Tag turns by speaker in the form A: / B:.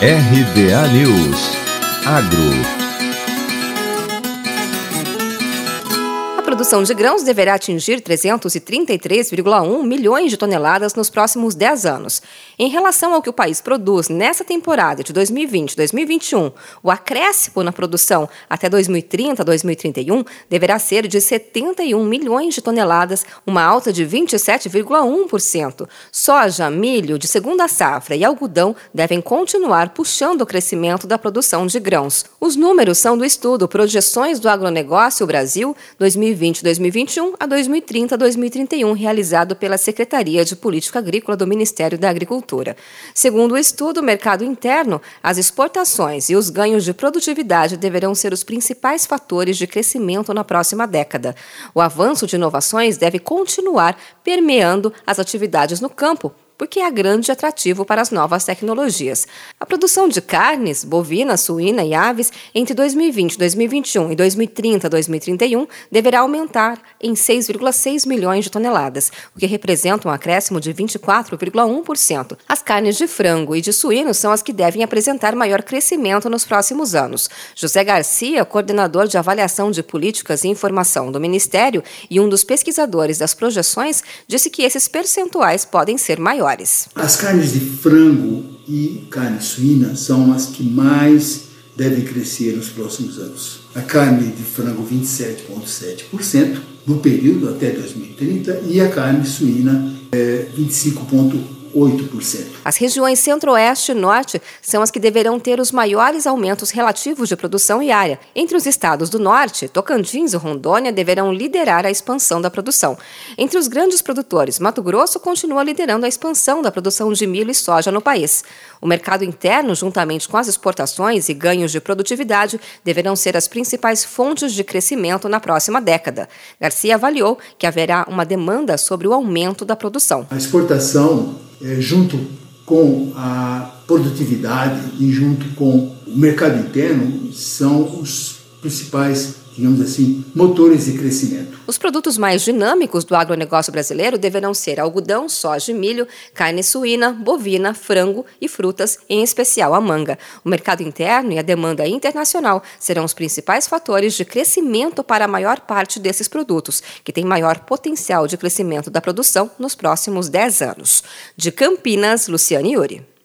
A: RBA News. Agro
B: produção de grãos deverá atingir 333,1 milhões de toneladas nos próximos 10 anos. Em relação ao que o país produz nessa temporada de 2020-2021, o acréscimo na produção até 2030-2031 deverá ser de 71 milhões de toneladas, uma alta de 27,1%. Soja, milho de segunda safra e algodão devem continuar puxando o crescimento da produção de grãos. Os números são do estudo Projeções do Agronegócio Brasil 2020 2020-2021 a 2030-2031, realizado pela Secretaria de Política Agrícola do Ministério da Agricultura. Segundo o estudo Mercado Interno, as exportações e os ganhos de produtividade deverão ser os principais fatores de crescimento na próxima década. O avanço de inovações deve continuar permeando as atividades no campo, porque é grande atrativo para as novas tecnologias. A produção de carnes, bovina, suína e aves entre 2020, 2021 e 2030, 2031 deverá aumentar em 6,6 milhões de toneladas, o que representa um acréscimo de 24,1%. As carnes de frango e de suíno são as que devem apresentar maior crescimento nos próximos anos. José Garcia, coordenador de avaliação de políticas e informação do Ministério e um dos pesquisadores das projeções, disse que esses percentuais podem ser maiores maiores.
C: As carnes de frango e carne suína são as que mais devem crescer nos próximos anos. A carne de frango 27,7% no período até 2030 e a carne suína é, 25,8%. 8%.
B: As regiões Centro-Oeste e Norte são as que deverão ter os maiores aumentos relativos de produção e área. Entre os estados do Norte, Tocantins e Rondônia deverão liderar a expansão da produção. Entre os grandes produtores, Mato Grosso continua liderando a expansão da produção de milho e soja no país. O mercado interno, juntamente com as exportações e ganhos de produtividade, deverão ser as principais fontes de crescimento na próxima década. Garcia avaliou que haverá uma demanda sobre o aumento da produção.
C: A exportação é, junto com a produtividade e junto com o mercado interno, são os principais digamos assim, motores de crescimento.
B: Os produtos mais dinâmicos do agronegócio brasileiro deverão ser algodão, soja e milho, carne suína, bovina, frango e frutas, em especial a manga. O mercado interno e a demanda internacional serão os principais fatores de crescimento para a maior parte desses produtos, que têm maior potencial de crescimento da produção nos próximos 10 anos. De Campinas, Luciane Yuri.